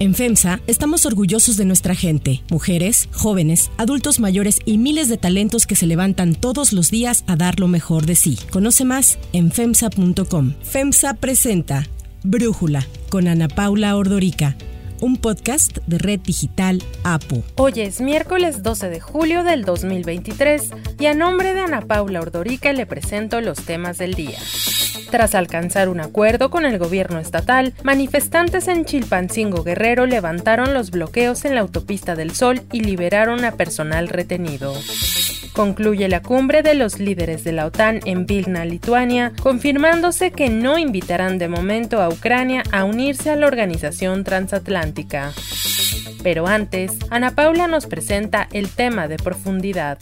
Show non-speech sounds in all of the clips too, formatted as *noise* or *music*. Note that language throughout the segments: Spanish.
En FEMSA estamos orgullosos de nuestra gente, mujeres, jóvenes, adultos mayores y miles de talentos que se levantan todos los días a dar lo mejor de sí. Conoce más en FEMSA.com. FEMSA presenta Brújula con Ana Paula Ordorica un podcast de Red Digital APO. Hoy es miércoles 12 de julio del 2023 y a nombre de Ana Paula Ordorica le presento los temas del día. Tras alcanzar un acuerdo con el gobierno estatal, manifestantes en Chilpancingo Guerrero levantaron los bloqueos en la autopista del Sol y liberaron a personal retenido. Concluye la cumbre de los líderes de la OTAN en Vilna, Lituania, confirmándose que no invitarán de momento a Ucrania a unirse a la organización transatlántica. Pero antes, Ana Paula nos presenta el tema de profundidad.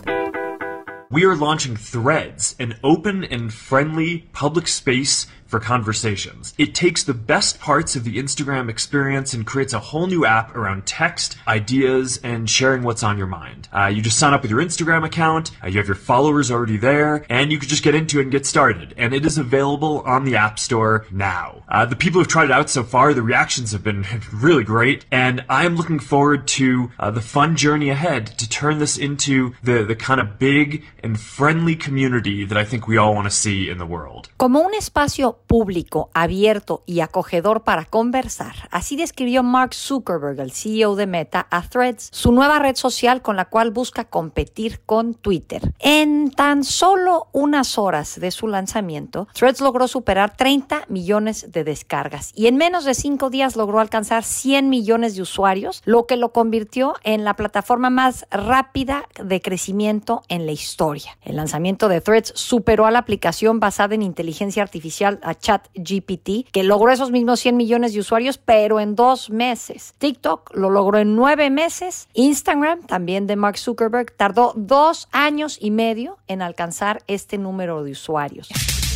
We are launching Threads, an open and friendly public space for conversations. It takes the best parts of the Instagram experience and creates a whole new app around text, ideas, and sharing what's on your mind. Uh, you just sign up with your Instagram account, uh, you have your followers already there, and you can just get into it and get started. And it is available on the App Store now. Uh, the people who've tried it out so far, the reactions have been *laughs* really great, and I am looking forward to uh, the fun journey ahead to turn this into the, the kind of big and friendly community that I think we all want to see in the world. Como un espacio público, abierto y acogedor para conversar. Así describió Mark Zuckerberg, el CEO de Meta, a Threads, su nueva red social con la cual busca competir con Twitter. En tan solo unas horas de su lanzamiento, Threads logró superar 30 millones de descargas y en menos de cinco días logró alcanzar 100 millones de usuarios, lo que lo convirtió en la plataforma más rápida de crecimiento en la historia. El lanzamiento de Threads superó a la aplicación basada en inteligencia artificial Chat GPT, que logró esos mismos 100 millones de usuarios, pero en dos meses. TikTok lo logró en nueve meses. Instagram, también de Mark Zuckerberg, tardó dos años y medio en alcanzar este número de usuarios.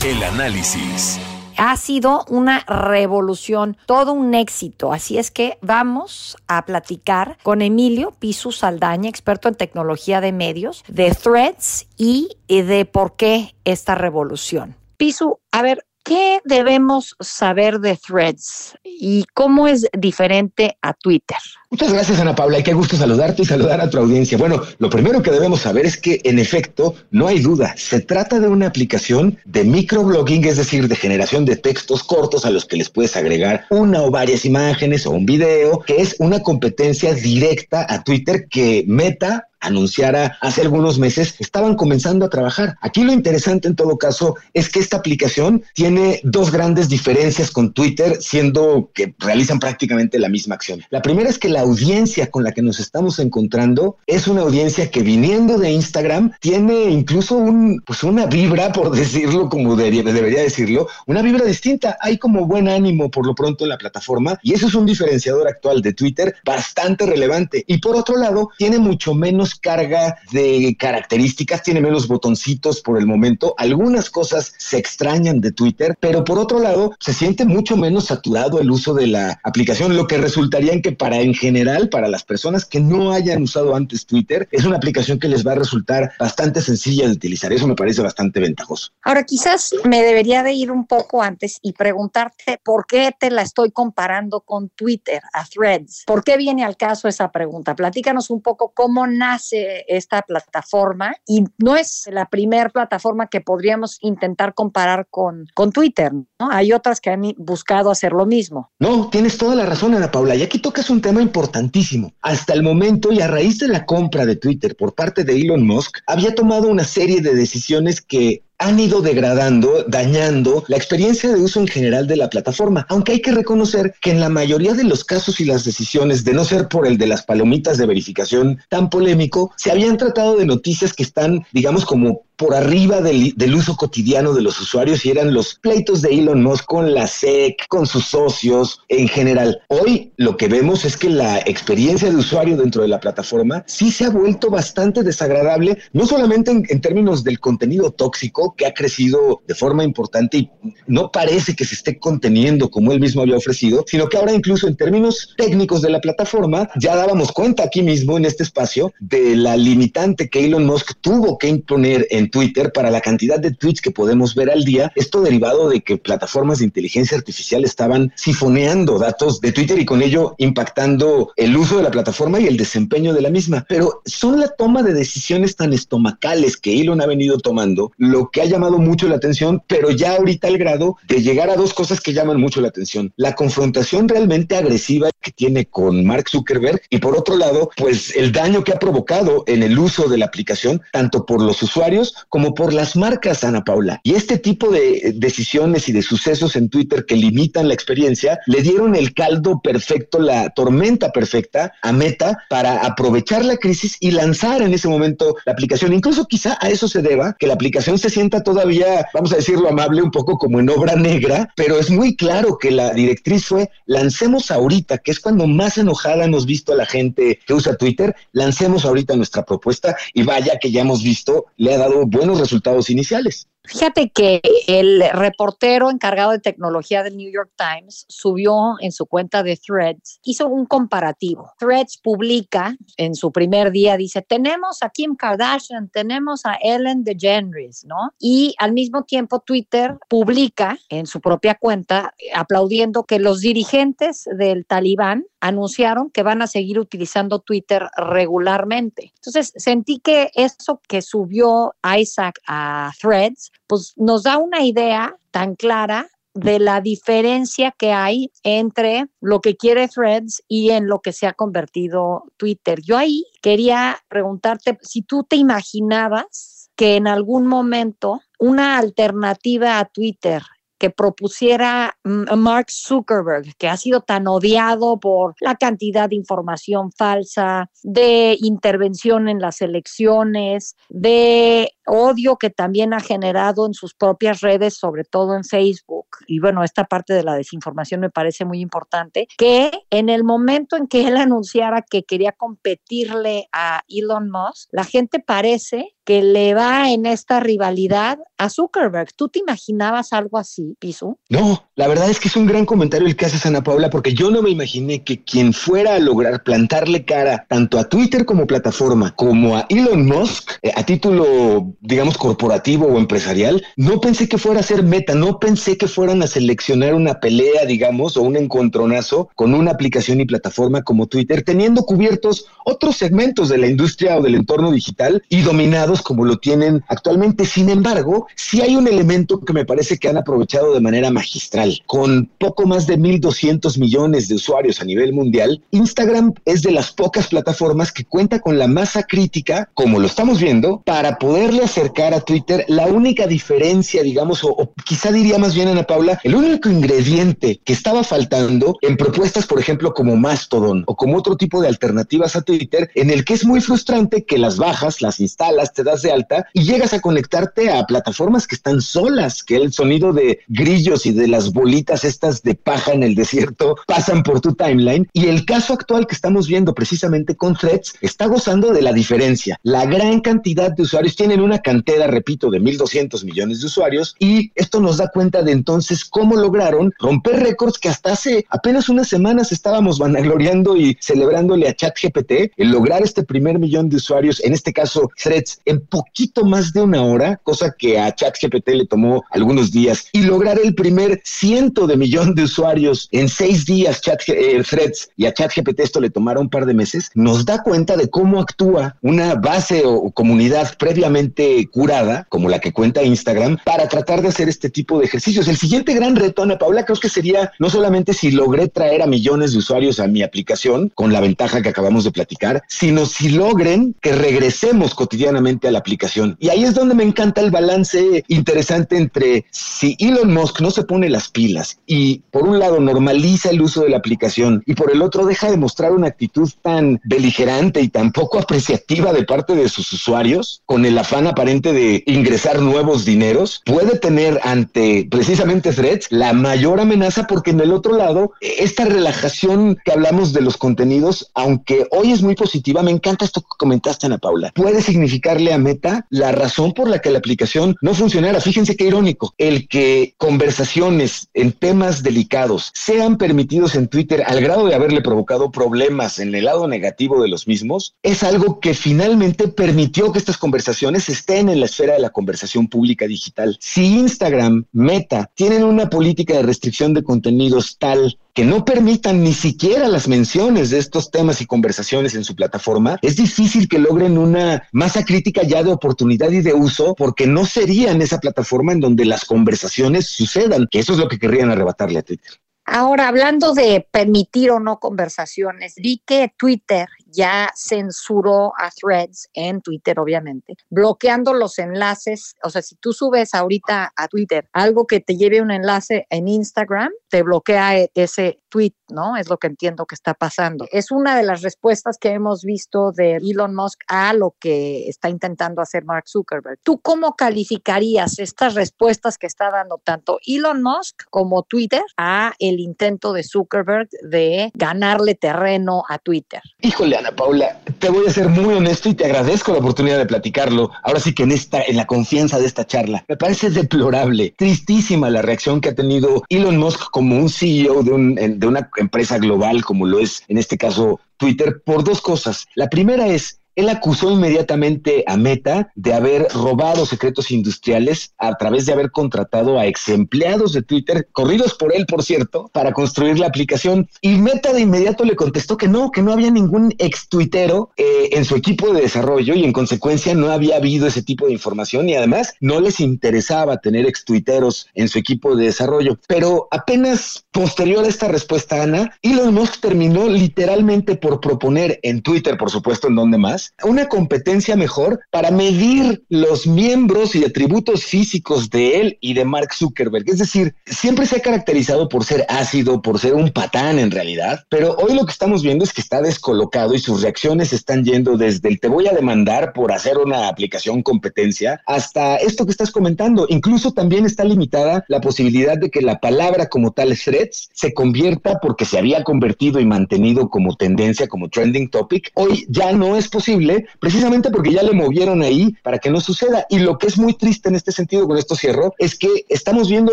El análisis. Ha sido una revolución, todo un éxito. Así es que vamos a platicar con Emilio Pisu Saldaña, experto en tecnología de medios, de Threads y de por qué esta revolución. Pisu, a ver, ¿Qué debemos saber de Threads y cómo es diferente a Twitter? Muchas gracias, Ana Paula, y qué gusto saludarte y saludar a tu audiencia. Bueno, lo primero que debemos saber es que, en efecto, no hay duda, se trata de una aplicación de microblogging, es decir, de generación de textos cortos a los que les puedes agregar una o varias imágenes o un video, que es una competencia directa a Twitter que Meta anunciara hace algunos meses, estaban comenzando a trabajar. Aquí lo interesante en todo caso es que esta aplicación tiene dos grandes diferencias con Twitter, siendo que realizan prácticamente la misma acción. La primera es que la audiencia con la que nos estamos encontrando es una audiencia que viniendo de Instagram tiene incluso un, pues una vibra, por decirlo como debería, debería decirlo, una vibra distinta. Hay como buen ánimo por lo pronto en la plataforma y eso es un diferenciador actual de Twitter bastante relevante. Y por otro lado, tiene mucho menos carga de características, tiene menos botoncitos por el momento. Algunas cosas se extrañan de Twitter, pero por otro lado, se siente mucho menos saturado el uso de la aplicación, lo que resultaría en que para en general, para las personas que no hayan usado antes Twitter, es una aplicación que les va a resultar bastante sencilla de utilizar. Eso me parece bastante ventajoso. Ahora, quizás me debería de ir un poco antes y preguntarte por qué te la estoy comparando con Twitter, a Threads. ¿Por qué viene al caso esa pregunta? Platícanos un poco cómo nace esta plataforma y no es la primera plataforma que podríamos intentar comparar con, con Twitter, ¿no? Hay otras que han buscado hacer lo mismo. No, tienes toda la razón, Ana Paula, y aquí tocas un tema importantísimo. Hasta el momento y a raíz de la compra de Twitter por parte de Elon Musk, había tomado una serie de decisiones que han ido degradando, dañando la experiencia de uso en general de la plataforma, aunque hay que reconocer que en la mayoría de los casos y las decisiones, de no ser por el de las palomitas de verificación tan polémico, se habían tratado de noticias que están, digamos, como por arriba del, uso cotidiano de los usuarios y eran los pleitos de Elon Musk con la SEC, con sus socios en general. Hoy lo que vemos es que la experiencia de usuario dentro de la plataforma sí se ha vuelto bastante desagradable, no solamente en, en términos del contenido tóxico, que ha crecido de forma importante y no parece que se esté conteniendo como él mismo había ofrecido, sino que ahora incluso en términos técnicos de la plataforma ya dábamos cuenta aquí mismo en este espacio de la limitante que Elon Musk tuvo que imponer en Twitter para la cantidad de tweets que podemos ver al día. Esto derivado de que plataformas de inteligencia artificial estaban sifoneando datos de Twitter y con ello impactando el uso de la plataforma y el desempeño de la misma. Pero son la toma de decisiones tan estomacales que Elon ha venido tomando lo que ha llamado mucho la atención, pero ya ahorita al grado de llegar a dos cosas que llaman mucho la atención. La confrontación realmente agresiva que tiene con Mark Zuckerberg y por otro lado, pues el daño que ha provocado en el uso de la aplicación, tanto por los usuarios como por las marcas, Ana Paula. Y este tipo de decisiones y de sucesos en Twitter que limitan la experiencia, le dieron el caldo perfecto, la tormenta perfecta a Meta para aprovechar la crisis y lanzar en ese momento la aplicación. Incluso quizá a eso se deba que la aplicación se sienta todavía, vamos a decirlo amable, un poco como en obra negra, pero es muy claro que la directriz fue lancemos ahorita, que es cuando más enojada hemos visto a la gente que usa Twitter, lancemos ahorita nuestra propuesta y vaya que ya hemos visto, le ha dado buenos resultados iniciales. Fíjate que el reportero encargado de tecnología del New York Times subió en su cuenta de Threads, hizo un comparativo. Threads publica en su primer día, dice, tenemos a Kim Kardashian, tenemos a Ellen DeGeneres, ¿no? Y al mismo tiempo Twitter publica en su propia cuenta aplaudiendo que los dirigentes del talibán anunciaron que van a seguir utilizando Twitter regularmente. Entonces sentí que eso que subió Isaac a Threads, pues nos da una idea tan clara de la diferencia que hay entre lo que quiere Threads y en lo que se ha convertido Twitter. Yo ahí quería preguntarte si tú te imaginabas que en algún momento una alternativa a Twitter que propusiera mm, Mark Zuckerberg, que ha sido tan odiado por la cantidad de información falsa, de intervención en las elecciones, de odio que también ha generado en sus propias redes, sobre todo en Facebook. Y bueno, esta parte de la desinformación me parece muy importante, que en el momento en que él anunciara que quería competirle a Elon Musk, la gente parece que le va en esta rivalidad a Zuckerberg. ¿Tú te imaginabas algo así, Piso? No, la verdad es que es un gran comentario el que hace Ana Paula, porque yo no me imaginé que quien fuera a lograr plantarle cara tanto a Twitter como plataforma, como a Elon Musk, eh, a título, digamos, corporativo o empresarial, no pensé que fuera a ser meta, no pensé que fueran a seleccionar una pelea, digamos, o un encontronazo con una aplicación y plataforma como Twitter, teniendo cubiertos otros segmentos de la industria o del entorno digital y dominados como lo tienen actualmente. Sin embargo, sí hay un elemento que me parece que han aprovechado de manera magistral. Con poco más de 1.200 millones de usuarios a nivel mundial, Instagram es de las pocas plataformas que cuenta con la masa crítica, como lo estamos viendo, para poderle acercar a Twitter la única diferencia, digamos, o, quizá diría más bien Ana Paula, el único ingrediente que estaba faltando en propuestas, por ejemplo, como Mastodon o como otro tipo de alternativas a Twitter, en el que es muy frustrante que las bajas, las instalas, te das de alta y llegas a conectarte a plataformas que están solas, que el sonido de grillos y de las bolitas estas de paja en el desierto pasan por tu timeline. Y el caso actual que estamos viendo precisamente con Threads está gozando de la diferencia. La gran cantidad de usuarios tienen una cantera, repito, de 1.200 millones de usuarios y esto nos da cuenta de entonces cómo lograron romper récords que hasta hace apenas unas semanas estábamos vanagloriando y celebrándole a ChatGPT el lograr este primer millón de usuarios, en este caso Threads, en poquito más de una hora, cosa que a ChatGPT le tomó algunos días, y lograr el primer ciento de millón de usuarios en seis días, Chat, eh, Threads, y a ChatGPT esto le tomará un par de meses, nos da cuenta de cómo actúa una base o, comunidad previamente curada, como la que cuenta Instagram, para tratar de hacer este tipo de ejercicios. El siguiente gran reto, Ana Paula, creo que sería no solamente si logré traer a millones de usuarios a mi aplicación, con la ventaja que acabamos de platicar, sino si logren que regresemos cotidianamente a la aplicación. Y ahí es donde me encanta el balance interesante entre si Elon Musk no se pone las pilas y por un lado normaliza el uso de la aplicación y por el otro deja de mostrar una actitud tan beligerante y tan poco apreciativa de parte de sus usuarios con el afán aparente de ingresar nuevos dineros, puede tener ante precisamente Threads la mayor amenaza porque en el otro lado, esta relajación que hablamos de los contenidos, aunque hoy es muy positiva, me encanta esto que comentaste, Ana Paula, puede significarle a Meta la razón por la que la aplicación no funcionara. Fíjense qué irónico, el que conversaciones en temas delicados sean permitidos en Twitter al grado de haberle provocado problemas en el lado negativo de los mismos, es algo que finalmente permitió que estas conversaciones estén en la esfera de la conversación pública digital. Si Instagram, Meta, tienen una política de restricción de contenidos tal que no permitan ni siquiera las menciones de estos temas y conversaciones en su plataforma, es difícil que logren una masa crítica ya de oportunidad y de uso, porque no serían esa plataforma en donde las conversaciones sucedan, que eso es lo que querrían arrebatarle a Twitter. Ahora, hablando de permitir o no conversaciones, vi que Twitter ya censuró a Threads en Twitter, obviamente, bloqueando los enlaces. O sea, si tú subes ahorita a Twitter algo que te lleve un enlace en Instagram, te bloquea e-, ese tweet, ¿no? Es lo que entiendo que está pasando. Es una de las respuestas que hemos visto de Elon Musk a lo que está intentando hacer Mark Zuckerberg. ¿Tú cómo calificarías estas respuestas que está dando tanto Elon Musk como Twitter a el intento de Zuckerberg de ganarle terreno a Twitter? Híjole, Paula, te voy a ser muy honesto y te agradezco la oportunidad de platicarlo. Ahora sí que en esta, en la confianza de esta charla, me parece deplorable, tristísima la reacción que ha tenido Elon Musk como un CEO de, un, de una empresa global como lo es en este caso Twitter por dos cosas. La primera es él acusó inmediatamente a Meta de haber robado secretos industriales a través de haber contratado a ex empleados de Twitter, corridos por él, por cierto, para construir la aplicación. Y Meta de inmediato le contestó que no, que no había ningún ex tuitero eh, en su equipo de desarrollo y en consecuencia no había habido ese tipo de información y además no les interesaba tener ex tuiteros en su equipo de desarrollo. Pero apenas posterior a esta respuesta, Ana, Elon Musk terminó literalmente por proponer en Twitter, por supuesto, en donde más, una competencia mejor para medir los miembros y atributos físicos de él y de Mark Zuckerberg. Es decir, siempre se ha caracterizado por ser ácido, por ser un patán en realidad, pero hoy lo que estamos viendo es que está descolocado y sus reacciones están yendo desde el te voy a demandar por hacer una aplicación competencia hasta esto que estás comentando. Incluso también está limitada la posibilidad de que la palabra como tal threads se convierta porque se había convertido y mantenido como tendencia, como trending topic. Hoy ya no es posible precisamente porque ya le movieron ahí para que no suceda. Y lo que es muy triste en este sentido, con esto cierro, es que estamos viendo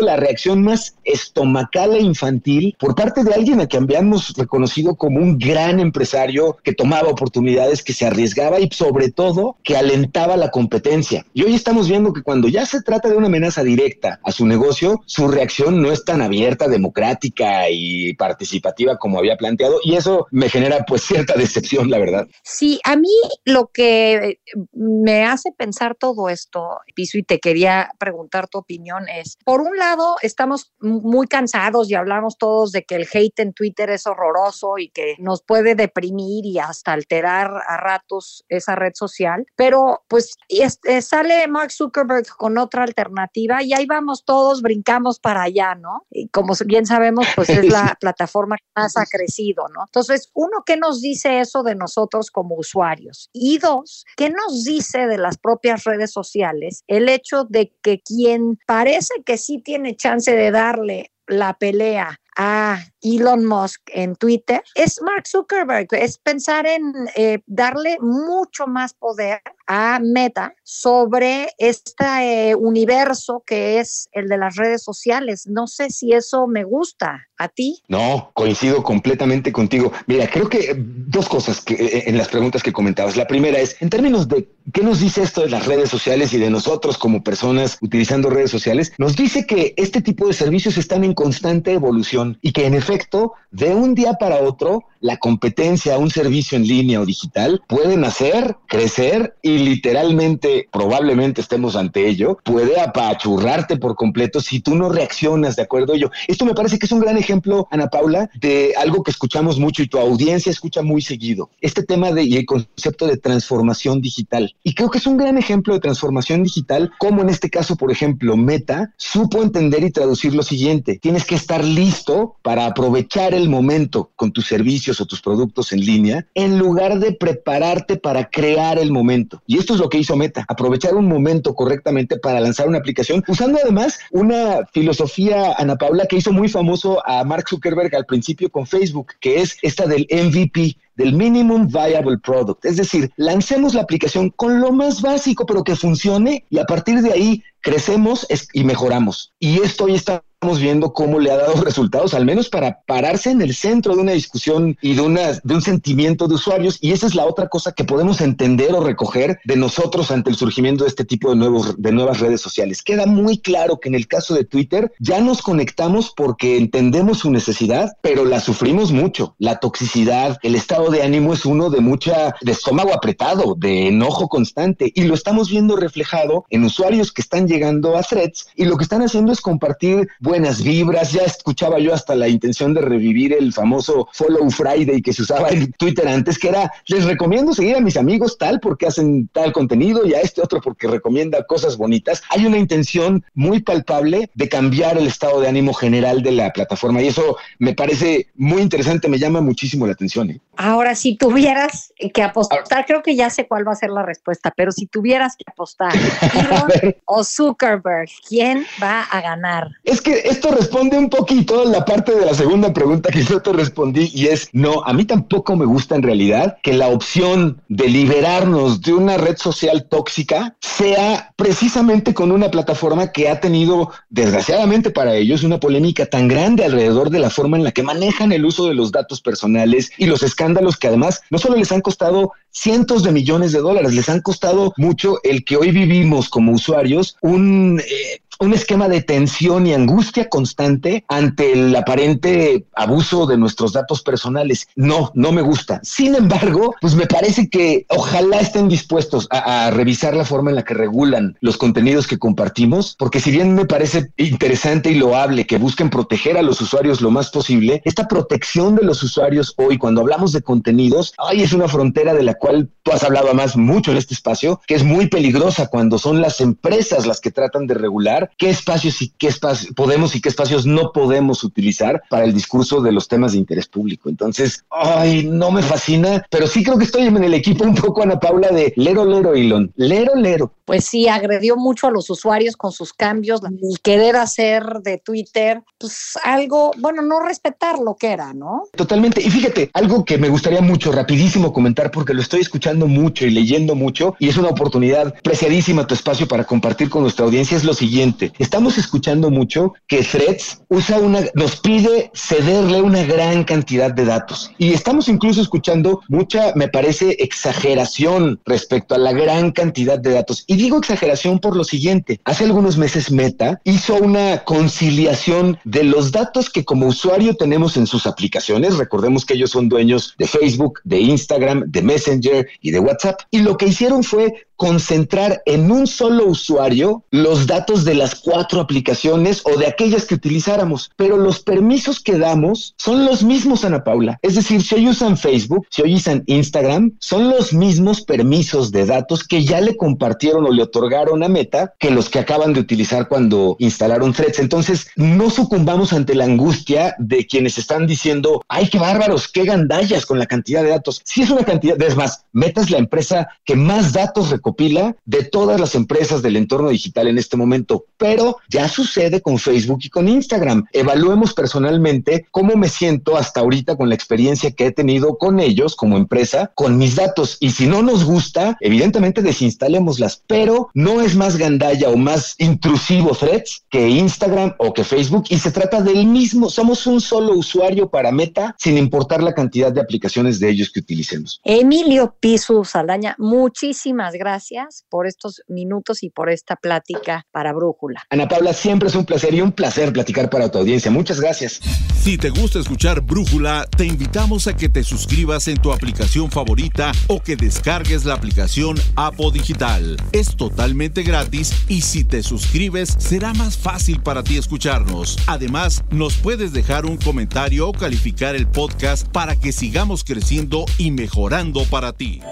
la reacción más estomacal e infantil por parte de alguien a quien habíamos reconocido como un gran empresario que tomaba oportunidades, que se arriesgaba y sobre todo que alentaba la competencia. Y hoy estamos viendo que cuando ya se trata de una amenaza directa a su negocio, su reacción no es tan abierta, democrática y participativa como había planteado y eso me genera pues cierta *laughs* decepción, la verdad. Sí, a mí lo que me hace pensar todo esto, Piso, y te quería preguntar tu opinión, es, por un lado, estamos muy cansados y hablamos todos de que el hate en Twitter es horroroso y que nos puede deprimir y hasta alterar a ratos esa red social, pero pues este, sale Mark Zuckerberg con otra alternativa y ahí vamos todos, brincamos para allá, ¿no? Y como bien sabemos, pues es la *laughs* plataforma que más ha crecido, ¿no? Entonces, uno, ¿qué nos dice eso de nosotros como usuarios? Y dos, ¿qué nos dice de las propias redes sociales el hecho de que quien parece que sí tiene chance de darle la pelea a Elon Musk en Twitter es Mark Zuckerberg, es pensar en eh, darle mucho más poder a Meta sobre este eh, universo que es el de las redes sociales. No sé si eso me gusta. ¿A ti? No, coincido completamente contigo. Mira, creo que dos cosas que, eh, en las preguntas que comentabas. La primera es, en términos de qué nos dice esto de las redes sociales y de nosotros como personas utilizando redes sociales, nos dice que este tipo de servicios están en constante evolución y que en efecto, de un día para otro, la competencia a un servicio en línea o digital puede nacer, crecer y literalmente, probablemente estemos ante ello, puede apachurrarte por completo si tú no reaccionas de acuerdo a. Esto me parece que es un gran ejemplo, Ana Paula, de algo que escuchamos mucho y tu audiencia escucha muy seguido. Este tema de, y el concepto de transformación digital. Y creo que es un gran ejemplo de transformación digital, como en este caso, por ejemplo, Meta supo entender y traducir lo siguiente. Tienes que estar listo para aprovechar el momento con tus servicios o tus productos en línea, en lugar de prepararte para crear el momento. Y esto es lo que hizo Meta, aprovechar un momento correctamente para lanzar una aplicación, usando además una filosofía, Ana Paula, que hizo muy famoso a Mark Zuckerberg al principio con Facebook, que es esta del MVP, del Minimum Viable Product. Es decir, lancemos la aplicación con lo más básico, pero que funcione y a partir de ahí crecemos y mejoramos. Y esto hoy está estamos viendo cómo le ha dado *laughs* resultados, al menos para pararse en el centro de una discusión y de, una, de un sentimiento de usuarios. Y esa es la otra cosa que podemos entender o recoger de nosotros ante el surgimiento de este tipo de, nuevos, de nuevas redes sociales. Queda muy claro que en el caso de Twitter ya nos conectamos porque entendemos su necesidad, pero la sufrimos mucho. La toxicidad, el estado de ánimo es uno de mucha, de estómago apretado, de enojo constante. Y lo estamos viendo reflejado en usuarios que están llegando a threads y lo que están haciendo es compartir buenas vibras. Ya escuchaba yo hasta la intención de revivir el famoso Follow Friday que se usaba en Twitter antes, que era, les recomiendo seguir a mis amigos tal porque hacen tal contenido y a este otro porque recomienda cosas bonitas. Hay una intención muy palpable de cambiar el estado de ánimo general de la plataforma y eso me parece muy interesante, me llama muchísimo la atención. ¿eh? Ahora, si tuvieras que apostar, creo que ya sé cuál va a ser la respuesta, pero si tuvieras que apostar, *laughs* Elon o Zuckerberg, ¿quién va a ganar? Es que esto responde un poquito a la parte de la segunda pregunta que yo te respondí y es, no, a mí tampoco me gusta en realidad que la opción de liberarnos de una red social tóxica sea precisamente con una plataforma que ha tenido, desgraciadamente para ellos, una polémica tan grande alrededor de la forma en la que manejan el uso de los datos personales y los escándalos que además no solo les han costado cientos de millones de dólares, les han costado mucho el que hoy vivimos como usuarios un... Eh, un esquema de tensión y angustia constante ante el aparente abuso de nuestros datos personales. No, no me gusta. Sin embargo, pues me parece que ojalá estén dispuestos a, revisar la forma en la que regulan los contenidos que compartimos, porque si bien me parece interesante y loable que busquen proteger a los usuarios lo más posible, esta protección de los usuarios hoy, cuando hablamos de contenidos, ay, es una frontera de la cual tú has hablado más mucho en este espacio, que es muy peligrosa cuando son las empresas las que tratan de regular qué espacios y qué espacios podemos y qué espacios no podemos utilizar para el discurso de los temas de interés público. Entonces, ay, no me fascina, pero sí creo que estoy en el equipo un poco, Ana Paula, de lero, lero, Elon, lero, lero. Pues sí, agredió mucho a los usuarios con sus cambios y querer hacer de Twitter, pues algo, bueno, no respetar lo que era, ¿no? Totalmente. Y fíjate, algo que me gustaría mucho, rapidísimo comentar, porque lo estoy escuchando mucho y leyendo mucho, y es una oportunidad preciadísima tu espacio para compartir con nuestra audiencia, es lo siguiente estamos escuchando mucho que Threads usa una, nos pide cederle una gran cantidad de datos. Y estamos incluso escuchando mucha, me parece, exageración respecto a la gran cantidad de datos. Y digo exageración por lo siguiente. Hace algunos meses Meta hizo una conciliación de los datos que como usuario tenemos en sus aplicaciones. Recordemos que ellos son dueños de Facebook, de Instagram, de Messenger y de WhatsApp. Y lo que hicieron fue concentrar en un solo usuario los datos de las cuatro aplicaciones o de aquellas que utilizáramos, pero los permisos que damos son los mismos, Ana Paula. Es decir, si hoy usan Facebook, si hoy usan Instagram, son los mismos permisos de datos que ya le compartieron o le otorgaron a Meta que los que acaban de utilizar cuando instalaron Threads. Entonces, no sucumbamos ante la angustia de quienes están diciendo, ay, qué bárbaros, qué gandallas con la cantidad de datos. Si es una cantidad, es más, Meta es la empresa que más datos recopila pila de todas las empresas del entorno digital en este momento, pero ya sucede con Facebook y con Instagram. Evaluemos personalmente cómo me siento hasta ahorita con la experiencia que he tenido con ellos como empresa, con mis datos. Y si no nos gusta, evidentemente desinstalémoslas, pero no es más gandalla o más intrusivo Threads que Instagram o que Facebook y se trata del mismo, somos un solo usuario para Meta sin importar la cantidad de aplicaciones de ellos que utilicemos. Emilio Pisu Saldaña, muchísimas gracias gracias por estos minutos y por esta plática para Brújula. Ana Paula, siempre es un placer y un placer platicar para tu audiencia. Muchas gracias. Si te gusta escuchar Brújula, te invitamos a que te suscribas en tu aplicación favorita o que descargues la aplicación Apo Digital. Es totalmente gratis y si te suscribes será más fácil para ti escucharnos. Además, nos puedes dejar un comentario o calificar el podcast para que sigamos creciendo y mejorando para ti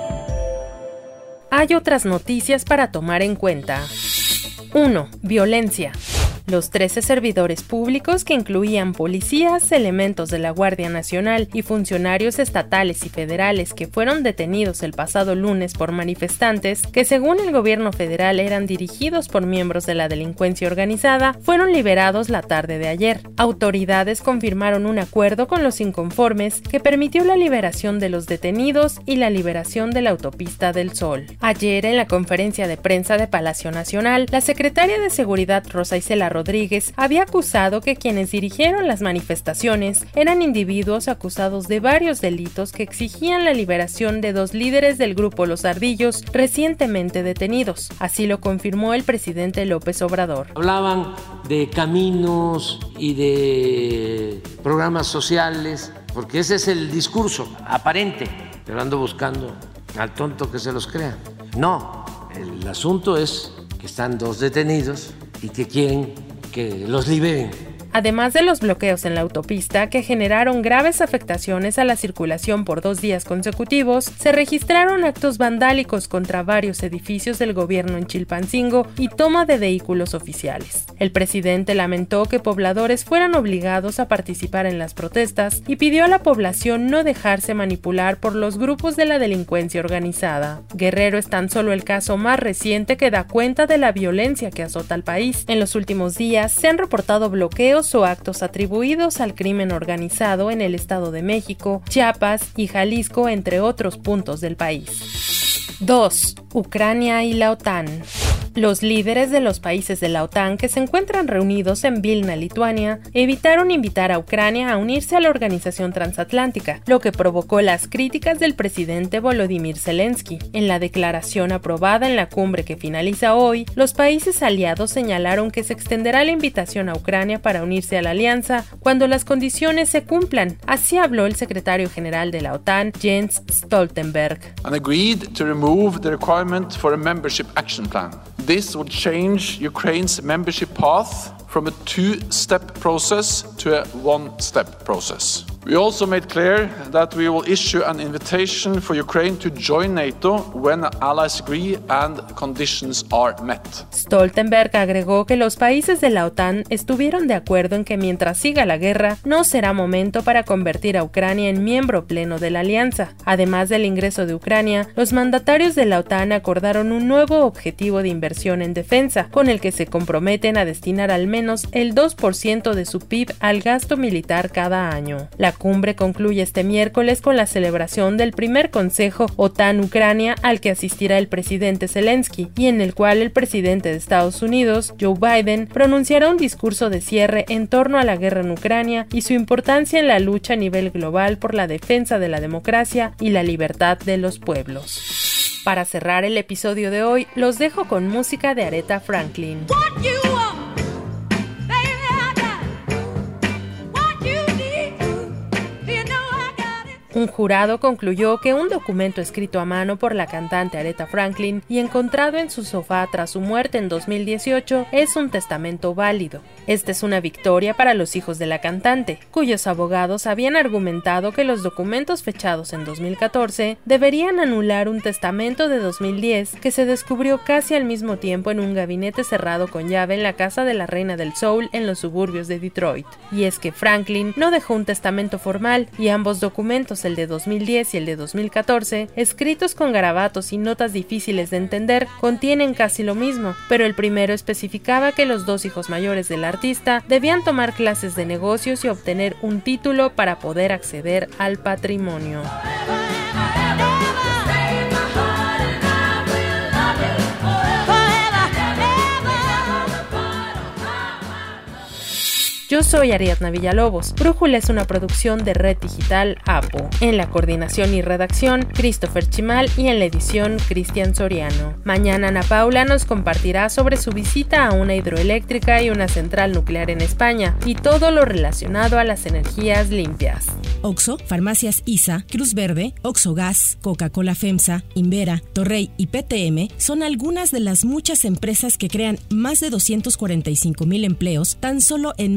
hay otras noticias para tomar en cuenta. 1. Violencia. Los 13 servidores públicos, que incluían policías, elementos de la Guardia Nacional y funcionarios estatales y federales que fueron detenidos el pasado lunes por manifestantes, que según el gobierno federal eran dirigidos por miembros de la delincuencia organizada, fueron liberados la tarde de ayer. Autoridades confirmaron un acuerdo con los inconformes que permitió la liberación de los detenidos y la liberación de la autopista del Sol. Ayer, en la conferencia de prensa de Palacio Nacional, la secretaria de Seguridad Rosa Isela Rodríguez había acusado que quienes dirigieron las manifestaciones eran individuos acusados de varios delitos que exigían la liberación de dos líderes del grupo Los Ardillos recientemente detenidos. Así lo confirmó el presidente López Obrador. Hablaban de caminos y de programas sociales, porque ese es el discurso aparente, pero ando buscando al tonto que se los crea. No, el asunto es que están dos detenidos y que quieren que los liberen además de los bloqueos en la autopista que generaron graves afectaciones a la circulación por dos días consecutivos, se registraron actos vandálicos contra varios edificios del gobierno en Chilpancingo y toma de vehículos oficiales. El presidente lamentó que pobladores fueran obligados a participar en las protestas y pidió a la población no dejarse manipular por los grupos de la delincuencia organizada. Guerrero es tan solo el caso más reciente que da cuenta de la violencia que azota al país. En los últimos días se han reportado bloqueos o actos atribuidos al crimen organizado en el Estado de México, Chiapas y Jalisco, entre otros puntos del país. 2. Ucrania y la OTAN. Los líderes de los países de la OTAN que se encuentran reunidos en Vilna, Lituania, evitaron invitar a Ucrania a unirse a la organización transatlántica, lo que provocó las críticas del presidente Volodymyr Zelensky. En la declaración aprobada en la cumbre que finaliza hoy, los países aliados señalaron que se extenderá la invitación a Ucrania para unirse a la alianza cuando las condiciones se cumplan. Así habló el secretario general de la OTAN, Jens Stoltenberg. remove the requirement for a membership action plan. This would change Ukraine's membership path from a two step process to a one step process. We also made clear that we will issue an invitation for Ukraine to join NATO when allies agree and conditions are met. Stoltenberg agregó que los países de la OTAN estuvieron de acuerdo en que mientras siga la guerra, no será momento para convertir a Ucrania en miembro pleno de la alianza. Además del ingreso de Ucrania, los mandatarios de la OTAN acordaron un nuevo objetivo de inversión en defensa, con el que se comprometen a destinar al menos el 2% de su PIB al gasto militar cada año. Cumbre concluye este miércoles con la celebración del primer Consejo OTAN-Ucrania al que asistirá el presidente Zelensky y en el cual el presidente de Estados Unidos, Joe Biden, pronunciará un discurso de cierre en torno a la guerra en Ucrania y su importancia en la lucha a nivel global por la defensa de la democracia y la libertad de los pueblos. Para cerrar el episodio de hoy, los dejo con música de Aretha Franklin. Un jurado concluyó que un documento escrito a mano por la cantante Aretha Franklin y encontrado en su sofá tras su muerte en 2018 es un testamento válido. Esta es una victoria para los hijos de la cantante, cuyos abogados habían argumentado que los documentos fechados en 2014 deberían anular un testamento de 2010 que se descubrió casi al mismo tiempo en un gabinete cerrado con llave en la casa de la Reina del Soul en los suburbios de Detroit. Y es que Franklin no dejó un testamento formal y ambos documentos el de 2010 y el de 2014, escritos con garabatos y notas difíciles de entender, contienen casi lo mismo, pero el primero especificaba que los dos hijos mayores del artista debían tomar clases de negocios y obtener un título para poder acceder al patrimonio. Yo soy Ariadna Villalobos. Brújula es una producción de Red Digital APO. En la coordinación y redacción, Christopher Chimal y en la edición, Cristian Soriano. Mañana Ana Paula nos compartirá sobre su visita a una hidroeléctrica y una central nuclear en España y todo lo relacionado a las energías limpias. Oxo, Farmacias ISA, Cruz Verde, Oxo Gas, Coca-Cola FEMSA, Invera, Torrey y PTM son algunas de las muchas empresas que crean más de 245 mil empleos tan solo en